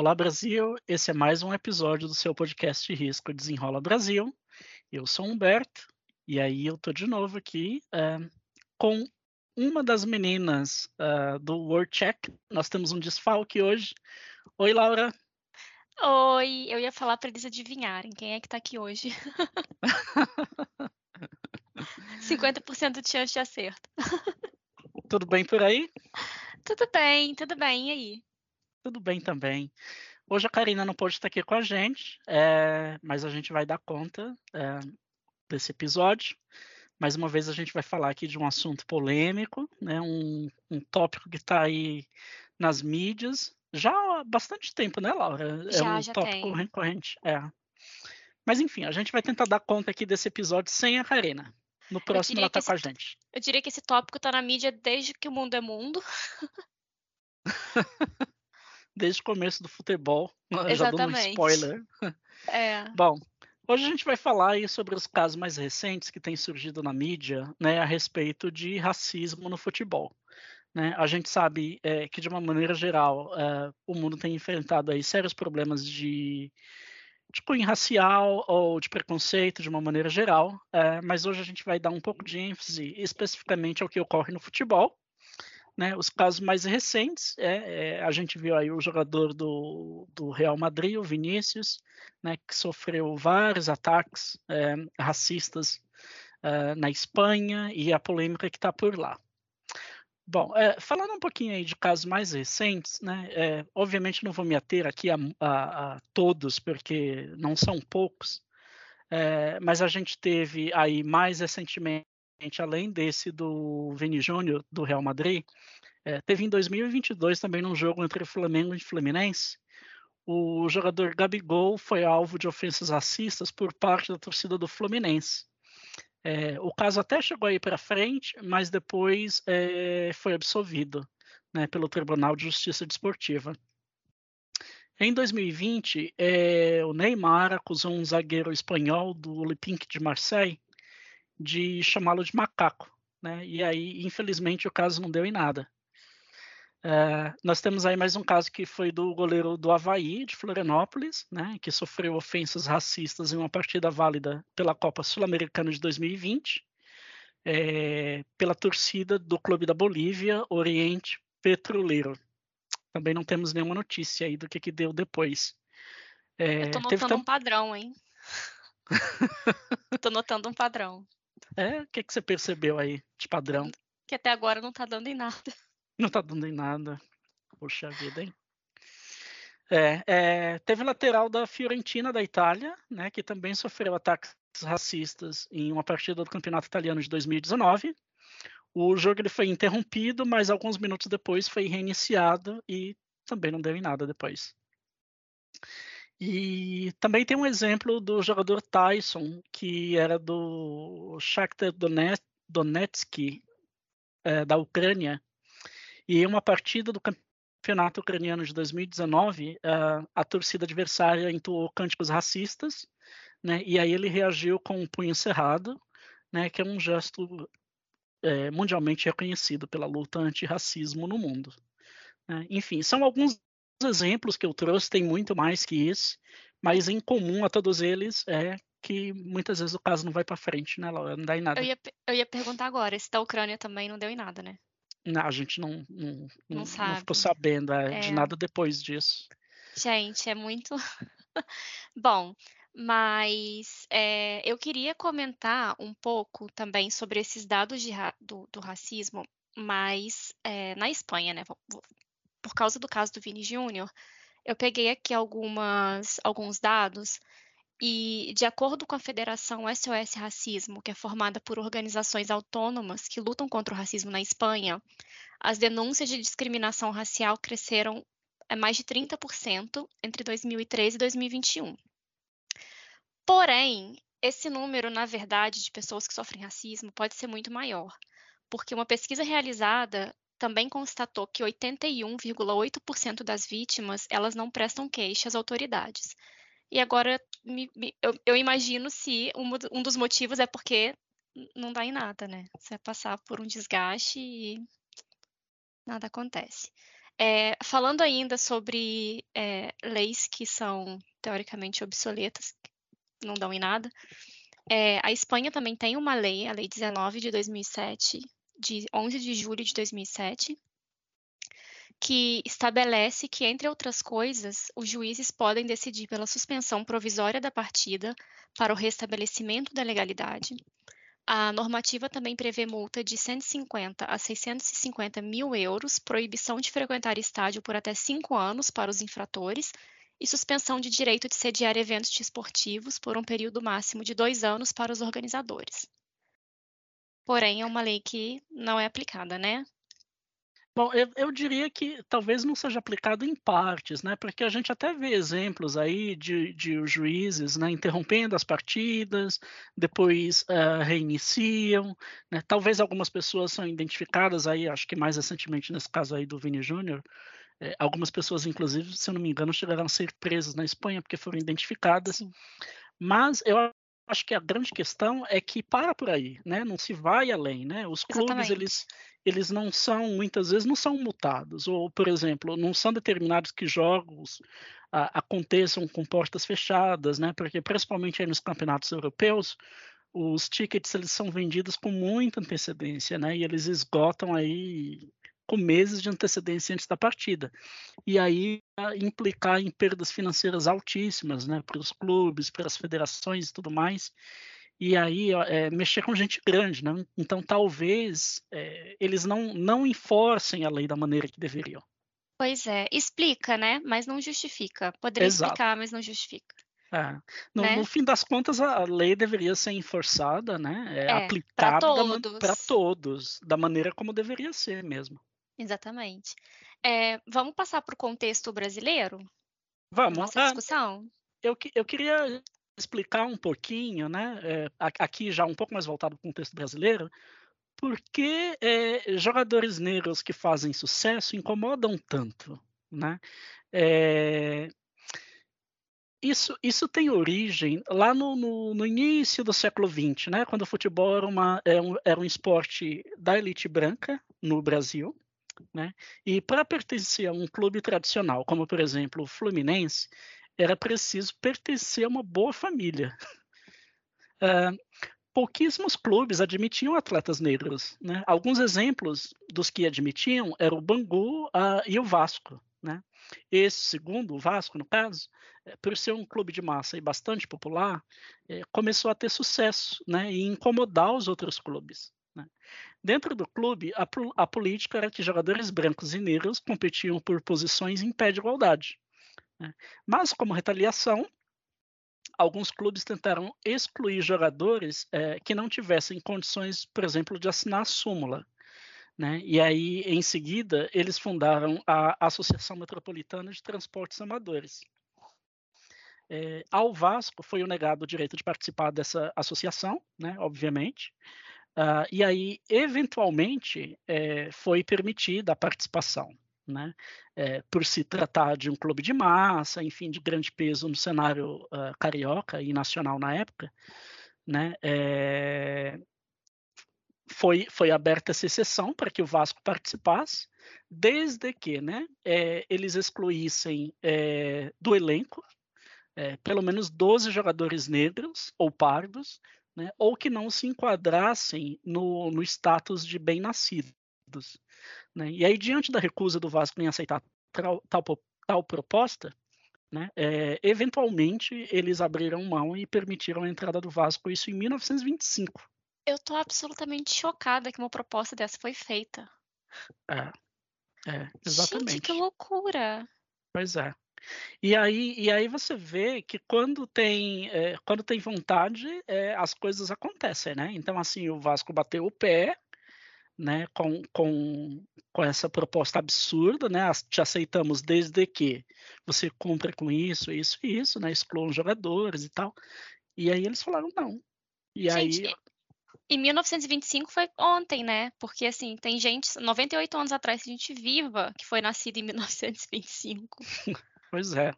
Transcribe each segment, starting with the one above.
Olá, Brasil! Esse é mais um episódio do seu podcast Risco Desenrola Brasil. Eu sou Humberto e aí eu tô de novo aqui uh, com uma das meninas uh, do World Check. Nós temos um desfalque hoje. Oi, Laura! Oi, eu ia falar para eles adivinharem quem é que tá aqui hoje. 50% de chance de acerto. Tudo bem por aí? Tudo bem, tudo bem. E aí? Tudo bem também. Hoje a Karina não pôde estar aqui com a gente, é, mas a gente vai dar conta é, desse episódio. Mais uma vez a gente vai falar aqui de um assunto polêmico, né, um, um tópico que está aí nas mídias já há bastante tempo, né, Laura? É já, um já tópico tem. recorrente. É. Mas enfim, a gente vai tentar dar conta aqui desse episódio sem a Karina. No próximo ela está com a gente. Eu diria que esse tópico está na mídia desde que o mundo é mundo. desde o começo do futebol. Exatamente. Já dando um spoiler. É. Bom, hoje a gente vai falar aí sobre os casos mais recentes que têm surgido na mídia, né, a respeito de racismo no futebol. Né? A gente sabe é, que de uma maneira geral é, o mundo tem enfrentado aí sérios problemas de de cunho racial ou de preconceito de uma maneira geral, é, mas hoje a gente vai dar um pouco de ênfase especificamente ao que ocorre no futebol, né, os casos mais recentes, é, é, a gente viu aí o jogador do, do Real Madrid, o Vinícius, né, que sofreu vários ataques é, racistas é, na Espanha e a polêmica que está por lá. Bom, é, falando um pouquinho aí de casos mais recentes, né, é, obviamente não vou me ater aqui a, a, a todos, porque não são poucos, mas a gente teve aí mais recentemente além desse do Vini Júnior, do Real Madrid, é, teve em 2022 também num jogo entre Flamengo e Fluminense, o jogador Gabigol foi alvo de ofensas racistas por parte da torcida do Fluminense. É, o caso até chegou aí para frente, mas depois é, foi absolvido né, pelo Tribunal de Justiça Desportiva. Em 2020, é, o Neymar acusou um zagueiro espanhol do Olympique de Marseille de chamá-lo de macaco, né? E aí, infelizmente, o caso não deu em nada. Uh, nós temos aí mais um caso que foi do goleiro do Havaí, de Florianópolis, né, que sofreu ofensas racistas em uma partida válida pela Copa Sul-Americana de 2020, é, pela torcida do Clube da Bolívia, Oriente Petroleiro. Também não temos nenhuma notícia aí do que, que deu depois. É, Eu tô notando tam... um padrão, hein? tô notando um padrão. É, o que, que você percebeu aí de padrão? Que até agora não tá dando em nada. Não tá dando em nada. Poxa vida, hein? É, é, teve lateral da Fiorentina da Itália, né, que também sofreu ataques racistas em uma partida do Campeonato Italiano de 2019. O jogo ele foi interrompido, mas alguns minutos depois foi reiniciado e também não deu em nada depois. E também tem um exemplo do jogador Tyson, que era do Shakhtar Donetsk, é, da Ucrânia. E em uma partida do campeonato ucraniano de 2019, a, a torcida adversária entoou cânticos racistas, né, e aí ele reagiu com um punho cerrado, né, que é um gesto é, mundialmente reconhecido pela luta antirracismo no mundo. Né. Enfim, são alguns exemplos que eu trouxe, tem muito mais que isso, mas em comum a todos eles é que muitas vezes o caso não vai para frente, né, Laura? Não dá em nada. Eu ia, eu ia perguntar agora, esse da Ucrânia também não deu em nada, né? Não, a gente não, não, não, não, não ficou sabendo é, é. de nada depois disso. Gente, é muito. Bom, mas é, eu queria comentar um pouco também sobre esses dados ra do, do, racismo, mas é, na Espanha, né? Por causa do caso do Vini Júnior, eu peguei aqui algumas, alguns dados e, de acordo com a Federação SOS Racismo, que é formada por organizações autônomas que lutam contra o racismo na Espanha, as denúncias de discriminação racial cresceram a mais de 30% entre 2013 e 2021. Porém, esse número, na verdade, de pessoas que sofrem racismo pode ser muito maior, porque uma pesquisa realizada também constatou que 81,8% das vítimas elas não prestam queixa às autoridades. E agora me, me, eu, eu, imagino se um, um, dos motivos é porque não dá em nada, né? Você vai passar por um desgaste e nada acontece. É, falando ainda sobre é, leis que são teoricamente obsoletas, não dão em nada, é, a Espanha também tem uma lei, a Lei 19 de 2007, de 11 de julho de 2007, que estabelece que, entre outras coisas, os juízes podem decidir pela suspensão provisória da partida para o restabelecimento da legalidade. A normativa também prevê multa de 150 a 650 mil euros, proibição de frequentar estádio por até cinco anos para os infratores e suspensão de direito de sediar eventos desportivos por um período máximo de dois anos para os organizadores. Porém, é uma lei que não é aplicada, né? Bom, eu, eu, diria que talvez não seja aplicado em partes, né? Porque a gente até vê exemplos aí de, de juízes né, interrompendo as partidas, depois uh, reiniciam, né? Talvez algumas pessoas são identificadas aí, acho que mais recentemente nesse caso aí do Vini Júnior, é, algumas pessoas, inclusive, se eu não me engano, chegaram a ser presas na Espanha porque foram identificadas. Mas eu acho que a grande questão é que para por aí, né? Não se vai além, né? Os clubes Exatamente. eles eles não são muitas vezes não são multados ou por exemplo não são determinados que jogos aconteçam com portas fechadas, né? Porque principalmente nos campeonatos europeus os tickets eles são vendidos com muita antecedência, né? E eles esgotam aí com meses de antecedência antes da partida. E aí implicar em perdas financeiras altíssimas, né, para os clubes, para as federações e tudo mais. E aí é, mexer com gente grande, né? Então talvez é, eles não não enforcem a lei da maneira que deveriam. Pois é, explica, né? Mas não justifica. Poderia Exato. explicar, mas não justifica. É. No, né? no, fim das contas, a lei deveria ser enforçada, né? É, é aplicada para todos. todos, da maneira como deveria ser mesmo. Exatamente. É, vamos passar para o contexto brasileiro? Vamos. Nossa ah, discussão? Eu, eu queria explicar um pouquinho, né, é, aqui já um pouco mais voltado para o contexto brasileiro, por que é, jogadores negros que fazem sucesso incomodam tanto, né? É, isso, isso tem origem lá no, no, no, início do século XX, né? quando o futebol era, uma, era, um, era um esporte da elite branca no Brasil, né? E para pertencer a um clube tradicional, como por exemplo o Fluminense, era preciso pertencer a uma boa família. Uh, pouquíssimos clubes admitiam atletas negros. Né? Alguns exemplos dos que admitiam eram o Bangu uh, e o Vasco. Né? Esse segundo, o Vasco, no caso, eh, por ser um clube de massa e bastante popular, eh, começou a ter sucesso né? e incomodar os outros clubes. Né? Dentro do clube, a, a, política era que jogadores brancos e negros competiam por posições em pé de igualdade. Né? Mas, como retaliação, alguns clubes tentaram excluir jogadores é, que não tivessem condições, por exemplo, de assinar a súmula. Né? E aí, em seguida, eles fundaram a Associação Metropolitana de Transportes Amadores. É, ao Vasco foi negado o direito de participar dessa associação, né, obviamente, Uh, e aí, eventualmente, é, foi permitida a participação, né? É, por se tratar de um clube de massa, enfim, de grande peso no cenário uh, carioca e nacional na época, né? É, foi, foi aberta essa exceção para que o Vasco participasse, desde que né, eles excluíssem do elenco pelo menos 12 jogadores negros ou pardos né, ou que não se enquadrassem no, no status de bem-nascidos. Né? E aí, diante da recusa do Vasco em aceitar tal, tal, tal proposta, né, é, eventualmente eles abriram mão e permitiram a entrada do Vasco, isso em 1925. Eu estou absolutamente chocada que uma proposta dessa foi feita. É, é exatamente. Gente, que loucura! Pois é. E aí, e aí você vê que quando tem, é, quando tem vontade, é, as coisas acontecem, né? Então, assim, o Vasco bateu o pé, né, com, com, com essa proposta absurda, né? Te aceitamos desde que você cumpra com isso, isso e isso, né? Excluam jogadores e tal. E aí eles falaram não. E gente, aí. Em 1925 foi ontem, né? Porque assim, tem gente, 98 anos atrás, gente viva que foi nascida em 1925. Pois é.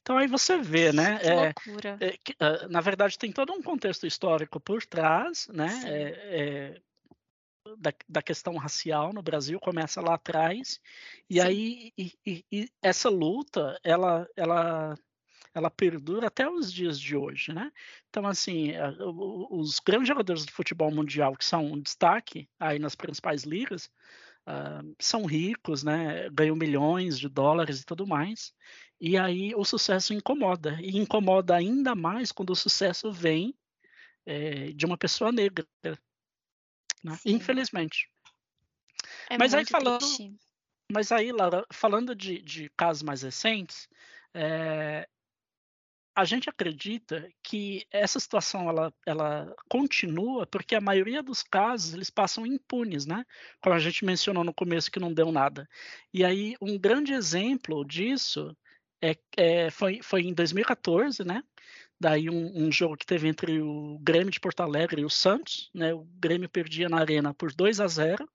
Então aí você vê, né? Que é, loucura. É, que, uh, na verdade tem todo um contexto histórico por trás, né? É, é, da, da, questão racial no Brasil começa lá atrás e Sim. aí e, e, e essa luta ela ela ela perdura até os dias de hoje, né? Então, assim, os grandes jogadores do futebol mundial que são um destaque aí nas principais ligas uh, são ricos, né? Ganham milhões de dólares e tudo mais. E aí o sucesso incomoda. E incomoda ainda mais quando o sucesso vem é, de uma pessoa negra. Né? Infelizmente. É mas aí falando. Triste. Mas aí, Laura, falando de, de casos mais recentes, é, a gente acredita que essa situação ela, ela continua porque a maioria dos casos eles passam impunes, né? Como a gente mencionou no começo que não deu nada. E aí um grande exemplo disso é, é, foi, foi em 2014, né? Daí um, um, jogo que teve entre o Grêmio de Porto Alegre e o Santos, né? O Grêmio perdia na arena por 2 a 0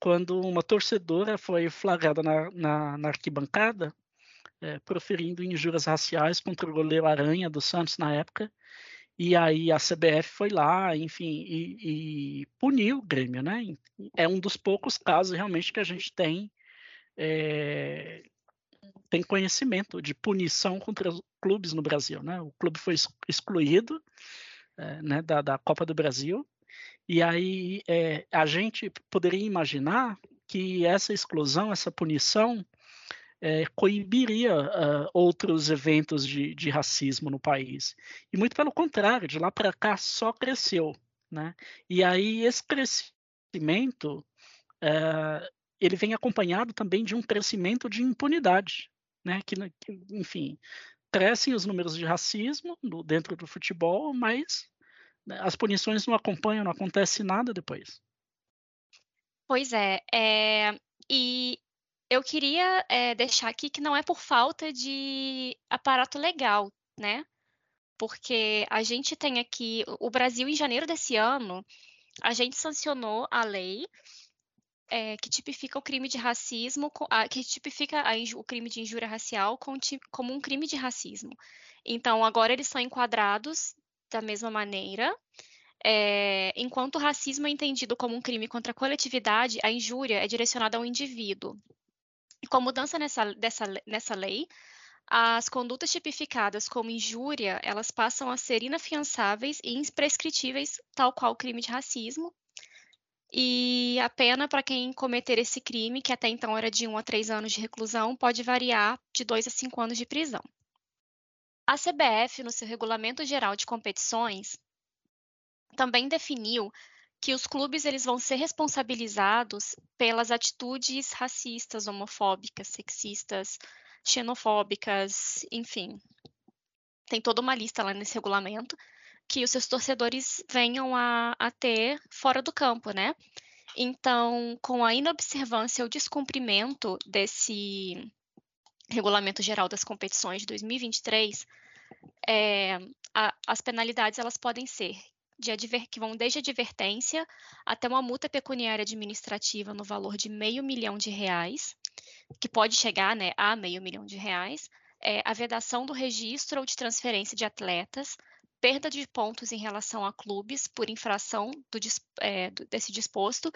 quando uma torcedora foi flagrada na, na, na arquibancada é, proferindo injúrias raciais contra o goleiro Aranha do Santos na época. E aí a CBF foi lá, enfim, e, e puniu o Grêmio, né? É um dos poucos casos realmente que a gente tem é, tem conhecimento de punição contra clubes no Brasil. Né? O clube foi excluído é, né, da, da, Copa do Brasil, e aí é, a gente poderia imaginar que essa exclusão, essa punição, é, coibiria uh, outros eventos de, de, racismo no país. E muito pelo contrário, de lá para cá só cresceu. Né? E aí esse crescimento uh, ele vem acompanhado também de um crescimento de impunidade né? Que, que enfim, crescem os números de racismo no, dentro do futebol, mas né, as punições não acompanham, não acontece nada depois. Pois é, é e eu queria é, deixar aqui que não é por falta de aparato legal, né? Porque a gente tem aqui, o Brasil, em janeiro desse ano, a gente sancionou a lei é, que tipifica o crime de racismo, que tipifica o crime de injúria racial como um crime de racismo. Então, agora eles são enquadrados da mesma maneira. É, enquanto o racismo é entendido como um crime contra a coletividade, a injúria é direcionada ao indivíduo. Com a mudança nessa, dessa, nessa lei, as condutas tipificadas como injúria, elas passam a ser inafiançáveis e imprescritíveis, tal qual o crime de racismo, e a pena para quem cometer esse crime, que até então era de 1 a 3 anos de reclusão, pode variar de 2 a 5 anos de prisão. A CBF, no seu Regulamento Geral de Competições, também definiu que os clubes eles vão ser responsabilizados pelas atitudes racistas, homofóbicas, sexistas, xenofóbicas, enfim. Tem toda uma lista lá nesse regulamento que os seus torcedores venham a, a ter fora do campo, né? Então, com a inobservância ou descumprimento desse Regulamento Geral das Competições de 2023, é, a, as penalidades elas podem ser de que vão desde advertência até uma multa pecuniária administrativa no valor de meio milhão de reais, que pode chegar né, a meio milhão de reais, é, a vedação do registro ou de transferência de atletas, perda de pontos em relação a clubes por infração do, é, desse disposto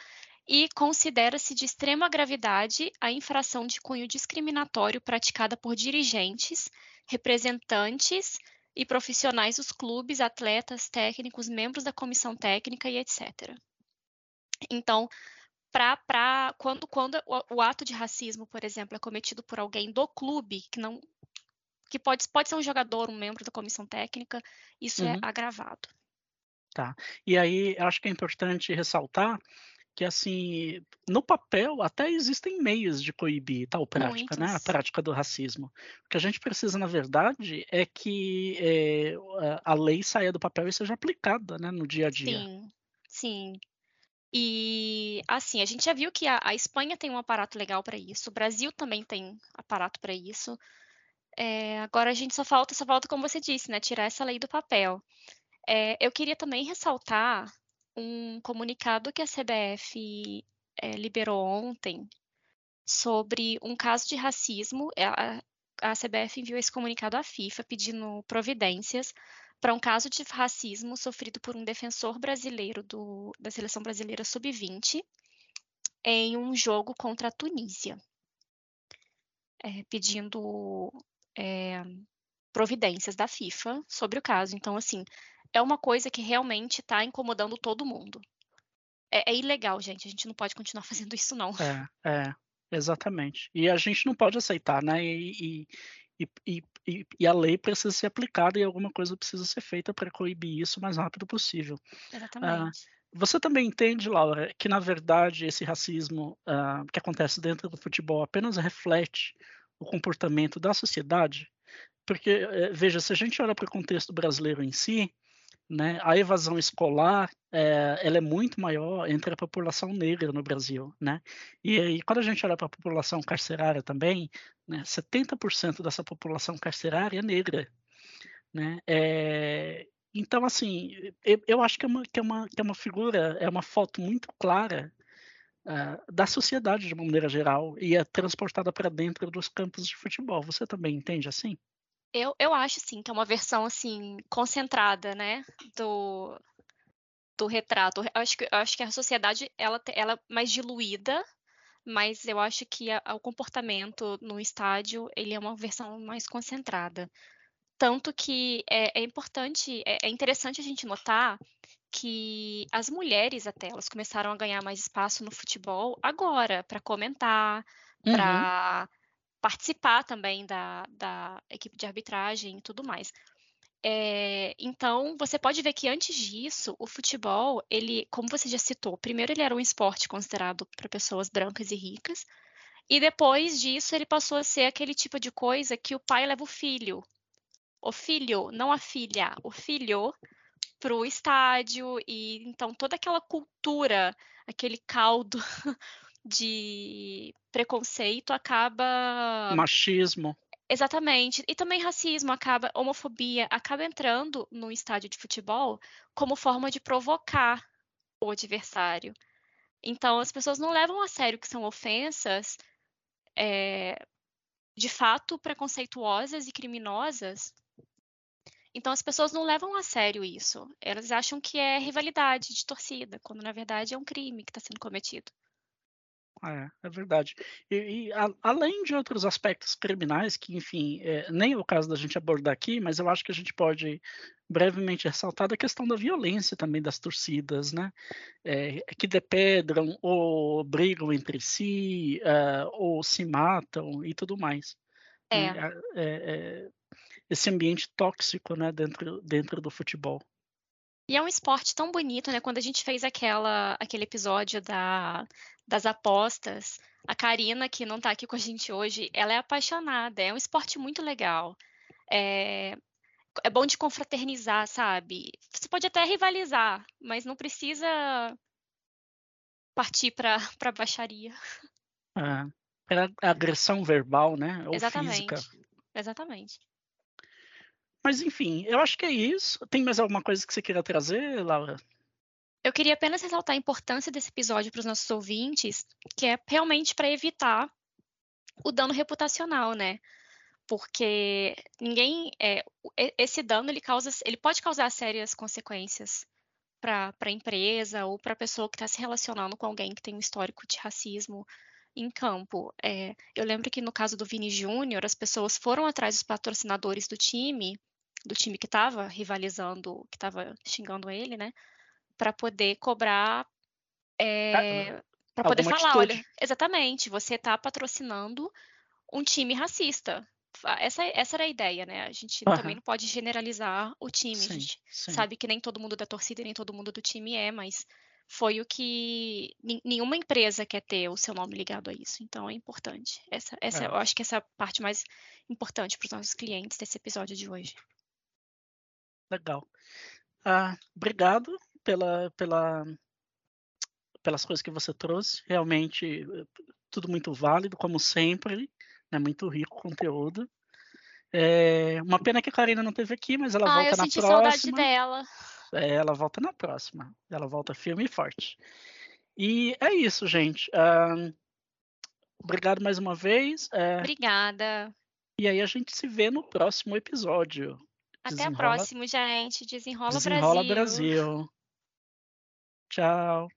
e considera-se de extrema gravidade a infração de cunho discriminatório praticada por dirigentes, representantes e profissionais dos clubes, atletas, técnicos, membros da comissão técnica e etc. Então, pra, pra, quando, quando o, o ato de racismo, por exemplo, é cometido por alguém do clube, que não que pode, pode ser um jogador, um membro da comissão técnica, isso é uhum. é agravado. Tá. E aí, acho que é importante ressaltar que, assim, no papel até existem meios de coibir tal prática, Muitos. né? A prática do racismo. O que a gente precisa, na verdade, é que é, a lei saia do papel e seja aplicada, né, no dia a dia. Sim, sim. E, assim, a gente já viu que a, a Espanha tem um aparato legal para isso, o Brasil também tem aparato para isso. É, agora a gente só falta, só falta, como você disse, né, tirar essa lei do papel. É, eu queria também ressaltar um comunicado que a CBF é, liberou ontem sobre um caso de racismo. A, a CBF enviou esse comunicado à FIFA pedindo providências para um caso de racismo sofrido por um defensor brasileiro do, da seleção brasileira sub-20 em um jogo contra a Tunísia, é, pedindo é, providências da FIFA sobre o caso. Então, assim, é uma coisa que realmente está incomodando todo mundo. É, é, ilegal, gente. A gente não pode continuar fazendo isso, não. É, é, exatamente. E a gente não pode aceitar, né? E, e, e, e, e a lei precisa ser aplicada e alguma coisa precisa ser feita para coibir isso o mais rápido possível. Exatamente. Ah, você também entende, Laura, que na verdade esse racismo uh, que acontece dentro do futebol apenas reflete o comportamento da sociedade? Porque, eh, veja, se a gente olha para o contexto brasileiro em si, né, a evasão escolar é, ela é muito maior entre a população negra no Brasil. Né? E aí, quando a gente olha para a população carcerária também, né, 70% dessa população carcerária é negra. Né? É, então, assim, eu, eu acho que é, uma, que, é uma, que é uma figura, é uma foto muito clara uh, da sociedade de uma maneira geral e é transportada para dentro dos campos de futebol. Você também entende assim? Eu, eu acho, sim, que é uma versão, assim, concentrada, né, do, do retrato. Eu acho que, eu acho que a sociedade, ela, ela é mais diluída, mas eu acho que a, o comportamento no estádio, ele é uma versão mais concentrada. Tanto que é, é importante, é, é interessante a gente notar que as mulheres até elas começaram a ganhar mais espaço no futebol agora para comentar, uhum. para participar também da, da, equipe de arbitragem e tudo mais. É, então, você pode ver que antes disso, o futebol, ele, como você já citou, primeiro ele era um esporte considerado para pessoas brancas e ricas, e depois disso ele passou a ser aquele tipo de coisa que o pai leva o filho o filho, não a filha, o filho para o estádio e então toda aquela cultura, aquele caldo de preconceito acaba machismo. Exatamente. E também racismo acaba, homofobia acaba entrando no estádio de futebol como forma de provocar o adversário. Então as pessoas não levam a sério que são ofensas é, de fato preconceituosas e criminosas então as pessoas não levam a sério isso. Elas acham que é rivalidade de torcida, quando na verdade é um crime que está sendo cometido. É, é verdade. E, e a, além de outros aspectos criminais, que, enfim, é, nem é o caso da gente abordar aqui, mas eu acho que a gente pode brevemente ressaltar a questão da violência também das torcidas, né? É, que depedram ou brigam entre si, uh, ou se matam e tudo mais. É. Né? é esse ambiente tóxico, né, dentro, dentro do futebol. E é um esporte tão bonito, né? Quando a gente fez aquela, aquele episódio da, das apostas, a Karina, que não está aqui com a gente hoje, ela é apaixonada. É um esporte muito legal. É, é bom de confraternizar, sabe? Você pode até rivalizar, mas não precisa partir para a baixaria. É, é agressão verbal, né? Ou Exatamente. física. Exatamente. Mas enfim, eu acho que é isso. Tem mais alguma coisa que você queira trazer, Laura? Eu queria apenas ressaltar a importância desse episódio para os nossos ouvintes, que é realmente para evitar o dano reputacional, né? Porque ninguém, é, esse dano ele causa, ele pode causar sérias consequências para a empresa ou para a pessoa que está se relacionando com alguém que tem um histórico de racismo em campo. É, eu lembro que no caso do Vini Júnior, as pessoas foram atrás dos patrocinadores do time do time que estava rivalizando, que estava xingando ele, né? Para poder cobrar. É, eh, para poder falar, atitude. olha, exatamente, você está patrocinando um time racista. Essa, essa era a ideia, né? A gente uhum. também não pode generalizar o time. Sim, a gente sim. sabe que nem todo mundo da torcida e nem todo mundo do time é, mas foi o que nenhuma empresa quer ter o seu nome ligado a isso. Então é importante. Essa, essa, é. Eu acho que essa é a parte mais importante para os nossos clientes desse episódio de hoje. Legal. Ah, obrigado pela, pela, pelas coisas que você trouxe. Realmente, tudo muito válido, como sempre. Né? Muito rico o conteúdo. É, uma pena que a Karina não teve aqui, mas ela ah, volta eu na senti próxima. saudade dela. É, ela volta na próxima. Ela volta firme e forte. E é isso, gente. Uh, obrigado mais uma vez. Uh, Obrigada. E aí a gente se vê no próximo episódio. Até a próxima, gente. Desenrola desenrola Brasil. Brasil. Tchau.